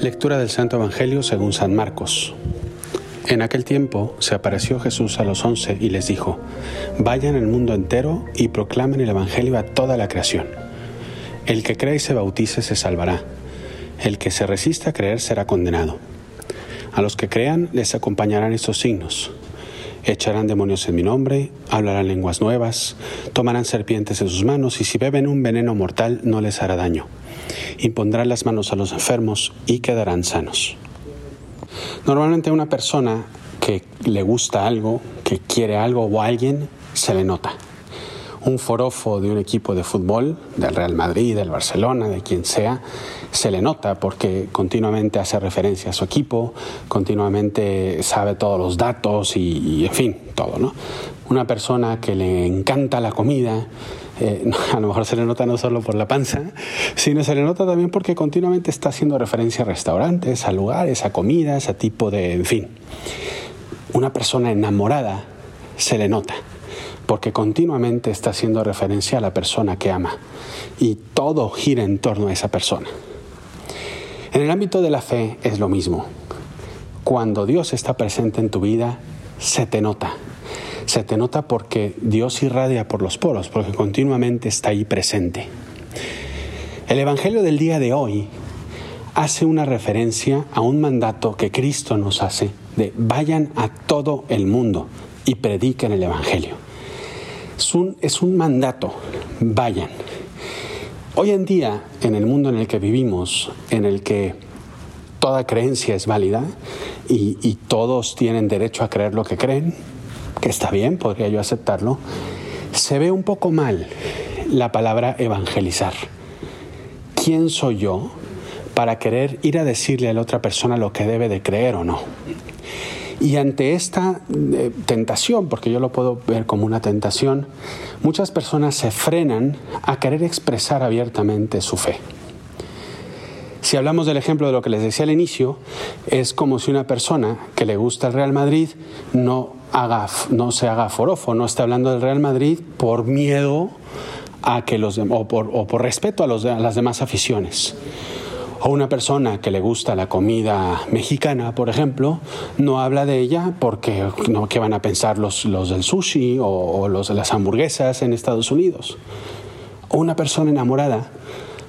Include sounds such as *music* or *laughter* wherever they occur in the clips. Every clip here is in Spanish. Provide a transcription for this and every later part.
Lectura del Santo Evangelio según San Marcos. En aquel tiempo se apareció Jesús a los once y les dijo, Vayan al mundo entero y proclamen el Evangelio a toda la creación. El que cree y se bautice se salvará. El que se resista a creer será condenado. A los que crean les acompañarán estos signos. Echarán demonios en mi nombre, hablarán lenguas nuevas, tomarán serpientes en sus manos y si beben un veneno mortal no les hará daño. Impondrán las manos a los enfermos y quedarán sanos. Normalmente una persona que le gusta algo, que quiere algo o alguien, se le nota. Un forofo de un equipo de fútbol, del Real Madrid, del Barcelona, de quien sea, se le nota porque continuamente hace referencia a su equipo, continuamente sabe todos los datos y, en fin, todo, ¿no? Una persona que le encanta la comida, eh, *laughs* a lo mejor se le nota no solo por la panza, sino se le nota también porque continuamente está haciendo referencia a restaurantes, a lugares, a comidas, a tipo de, en fin. Una persona enamorada se le nota porque continuamente está haciendo referencia a la persona que ama y todo gira en torno a esa persona. En el ámbito de la fe es lo mismo. Cuando Dios está presente en tu vida, se te nota, se te nota porque Dios irradia por los poros, porque continuamente está ahí presente. El Evangelio del día de hoy hace una referencia a un mandato que Cristo nos hace de vayan a todo el mundo y prediquen el Evangelio. Un, es un mandato, vayan. Hoy en día, en el mundo en el que vivimos, en el que toda creencia es válida y, todos tienen derecho a creer lo que creen, que está bien, podría yo aceptarlo, se ve un poco mal la palabra evangelizar. ¿Quién soy yo para querer ir a decirle a la otra persona lo que debe de creer o no? Y ante esta eh, tentación, porque yo lo puedo ver como una tentación, muchas personas se frenan a querer expresar abiertamente su fe. Si hablamos del ejemplo de lo que les decía al inicio, es como si una persona que le gusta el Real Madrid no, haga, no se haga forofo, no está hablando del Real Madrid por miedo a que los o por, o por respeto a las demás aficiones. O una persona que le gusta la comida mexicana, por ejemplo, no habla de ella porque no, ¿qué van a pensar los, los del sushi o, o, los de las hamburguesas en Estados Unidos? O una persona enamorada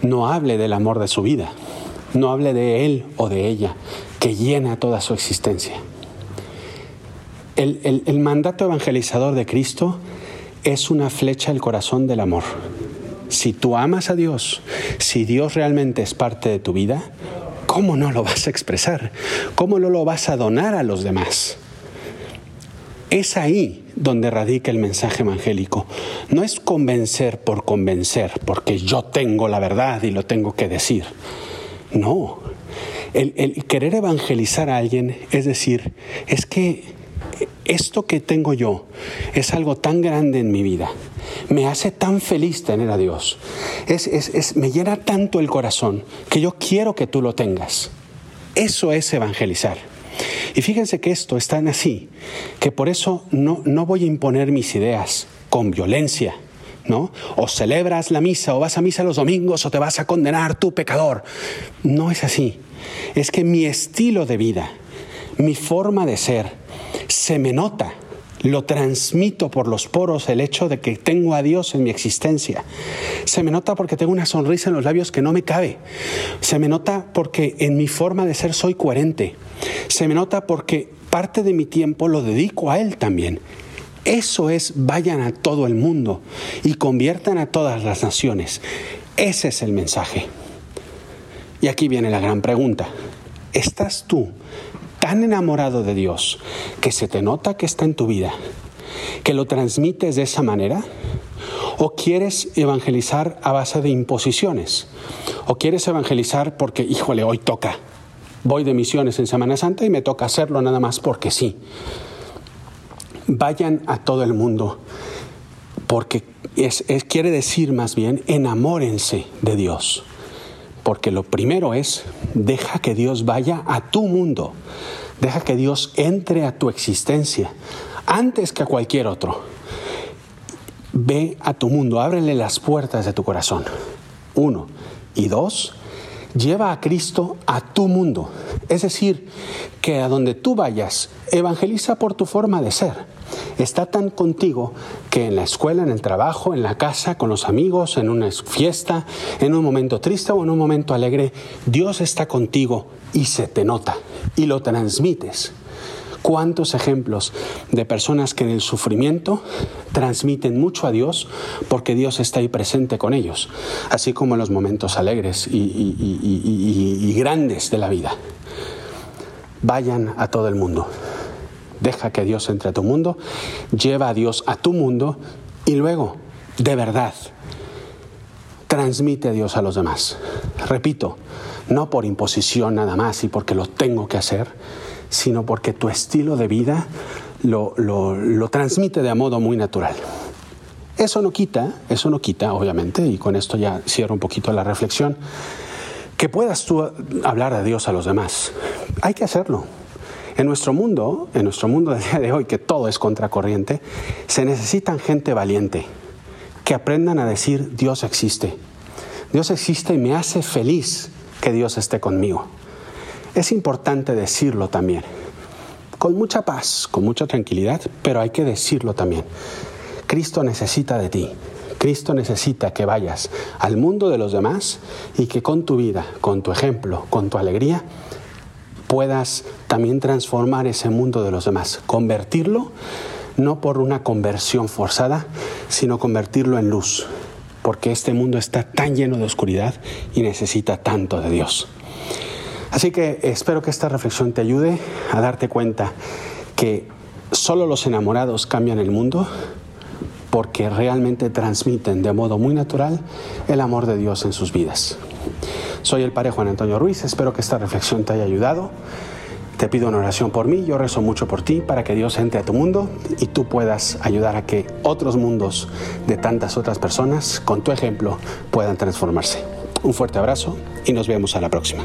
no hable del amor de su vida, no hable de él o de ella, que llena toda su existencia. El, el, mandato evangelizador de Cristo es una flecha al corazón del amor. Si tú amas a Dios, si Dios realmente es parte de tu vida, ¿cómo no lo vas a expresar? ¿Cómo no lo vas a donar a los demás? Es ahí donde radica el mensaje evangélico. No es convencer por convencer, porque yo tengo la verdad y lo tengo que decir. No, el, querer evangelizar a alguien es decir, es que esto que tengo yo es algo tan grande en mi vida, me hace tan feliz tener a Dios, es, es, es, me llena tanto el corazón que yo quiero que tú lo tengas. Eso es evangelizar. Y fíjense que esto es tan así, que por eso no, no voy a imponer mis ideas con violencia, ¿no? O celebras la misa, o vas a misa los domingos, o te vas a condenar tu pecador. No es así. Es que mi estilo de vida, mi forma de ser, se me nota. Lo transmito por los poros el hecho de que tengo a Dios en mi existencia. Se me nota porque tengo una sonrisa en los labios que no me cabe. Se me nota porque en mi forma de ser soy coherente. Se me nota porque parte de mi tiempo lo dedico a Él también. Eso es vayan a todo el mundo y conviertan a todas las naciones. Ese es el mensaje. Y aquí viene la gran pregunta. ¿Estás tú tan enamorado de Dios que se te nota que está en tu vida, que lo transmites de esa manera? ¿O quieres evangelizar a base de imposiciones? ¿O quieres evangelizar porque, híjole, hoy toca? Voy de misiones en Semana Santa y me toca hacerlo nada más porque sí vayan a todo el mundo, porque quiere decir más bien enamórense de Dios, porque lo primero es, deja que Dios vaya a tu mundo, deja que Dios entre a tu existencia, antes que a cualquier otro. ve a tu mundo, ábrele las puertas de tu corazón. Uno. Y dos, lleva a Cristo a tu mundo. Es decir, que a donde tú vayas, evangeliza por tu forma de ser. Está tan contigo que en la escuela, en el trabajo, en la casa, con los amigos, en una fiesta, en un momento triste o en un momento alegre, Dios está contigo y se te nota y lo transmites. ¿Cuántos ejemplos de personas que en el sufrimiento transmiten mucho a Dios porque Dios está ahí presente con ellos, así como en los momentos alegres y, grandes de la vida? Vayan a todo el mundo. Deja que Dios entre a tu mundo, lleva a Dios a tu mundo y luego, de verdad, transmite a Dios a los demás. Repito, no por imposición nada más y porque lo tengo que hacer, sino porque tu estilo de vida lo, transmite de modo muy natural. Eso no quita, eso no quita, obviamente, y con esto ya cierro un poquito la reflexión, que puedas tú hablar de Dios a los demás. Hay que hacerlo. En nuestro mundo, en nuestro mundo del día de hoy, que todo es contracorriente, se necesitan gente valiente, que aprendan a decir Dios existe. Dios existe y me hace feliz que Dios esté conmigo. Es importante decirlo también, con mucha paz, con mucha tranquilidad, pero hay que decirlo también. Cristo necesita de ti. Cristo necesita que vayas al mundo de los demás y que con tu vida, con tu ejemplo, con tu alegría, puedas también transformar ese mundo de los demás, convertirlo no por una conversión forzada, sino convertirlo en luz, porque este mundo está tan lleno de oscuridad y necesita tanto de Dios. Así que espero que esta reflexión te ayude a darte cuenta que solo los enamorados cambian el mundo porque realmente transmiten de modo muy natural el amor de Dios en sus vidas. Soy el Padre Juan Antonio Ruiz, espero que esta reflexión te haya ayudado. Te pido una oración por mí, yo rezo mucho por ti para que Dios entre a tu mundo y tú puedas ayudar a que otros mundos de tantas otras personas, con tu ejemplo, puedan transformarse. Un fuerte abrazo y nos vemos a la próxima.